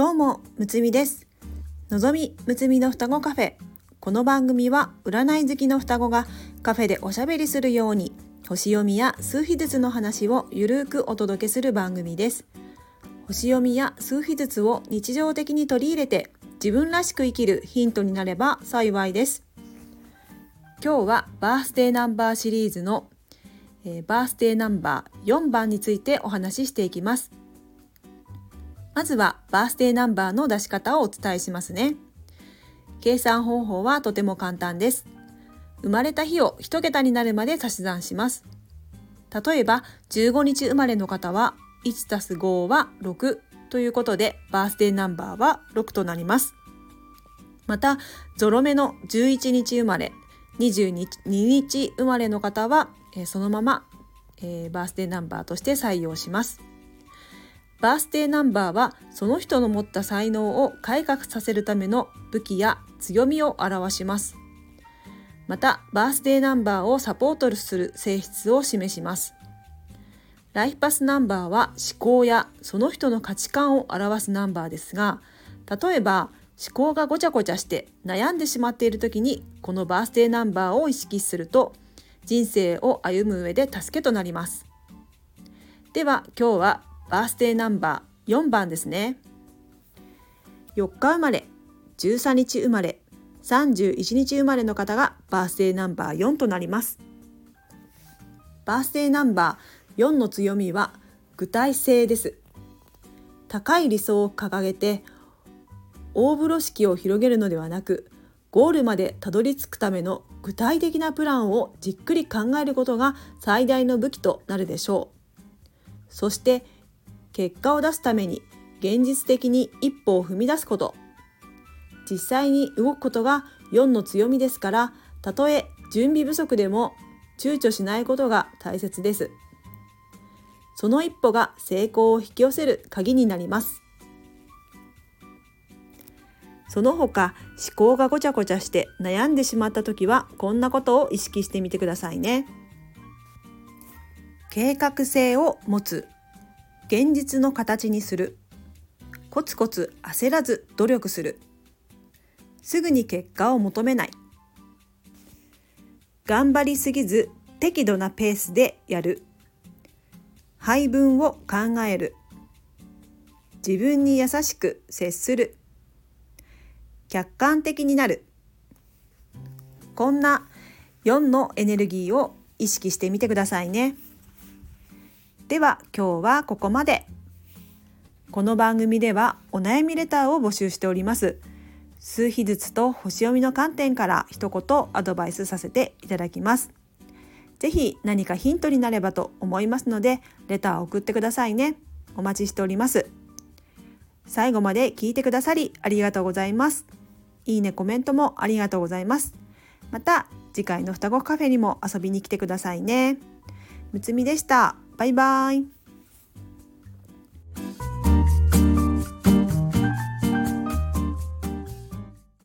どうもむつみです。のぞみむつみの双子カフェ。この番組は占い好きの双子がカフェでおしゃべりするように星読みや数秘術の話をゆるーくお届けする番組です。星読みや数秘術を日常的に取り入れて自分らしく生きるヒントになれば幸いです。今日はバースデーナンバーシリーズの、えー、バースデーナンバー4番についてお話ししていきます。まずはバースデーナンバーの出し方をお伝えしますね。計算方法はとても簡単です。生まれた日を1桁になるまで足し算します。例えば15日生まれの方は1たす5は6ということでバースデーナンバーは6となります。またゾロ目の11日生まれ22日生まれの方は、えそのまま、えー、バースデーナンバーとして採用します。バースデーナンバーはその人の持った才能を改革させるための武器や強みを表します。またバースデーナンバーをサポートする性質を示します。ライフパスナンバーは思考やその人の価値観を表すナンバーですが例えば思考がごちゃごちゃして悩んでしまっている時にこのバースデーナンバーを意識すると人生を歩む上で助けとなります。では今日はバースデーナンバー4番ですね。4日生まれ13日生まれ31日生まれの方がバースデーナンバー4となります。バースデーナンバー4の強みは具体性です。高い理想を掲げて大風呂敷を広げるのではなくゴールまでたどり着くための具体的なプランをじっくり考えることが最大の武器となるでしょう。そして結果を出すために現実的に一歩を踏み出すこと実際に動くことが4の強みですからたとえ準備不足でも躊躇しないことが大切です。その一歩が成功を引き寄せる鍵になります。その他思考がごちゃごちゃして悩んでしまった時はこんなことを意識してみてくださいね。計画性を持つ現実の形にする。コツコツ焦らず努力する。すぐに結果を求めない。頑張りすぎず適度なペースでやる。配分を考える。自分に優しく接する。客観的になる。こんな4のエネルギーを意識してみてくださいね。では今日はここまでこの番組ではお悩みレターを募集しております数秘術と星読みの観点から一言アドバイスさせていただきますぜひ何かヒントになればと思いますので、レターを送ってくださいね。お待ちしております。最後まで聞いてくださりありがとうございます。いいね、コメントもありがとうございます。また次回の双子カフェにも遊びに来てくださいね。むつみでした。バイバイ。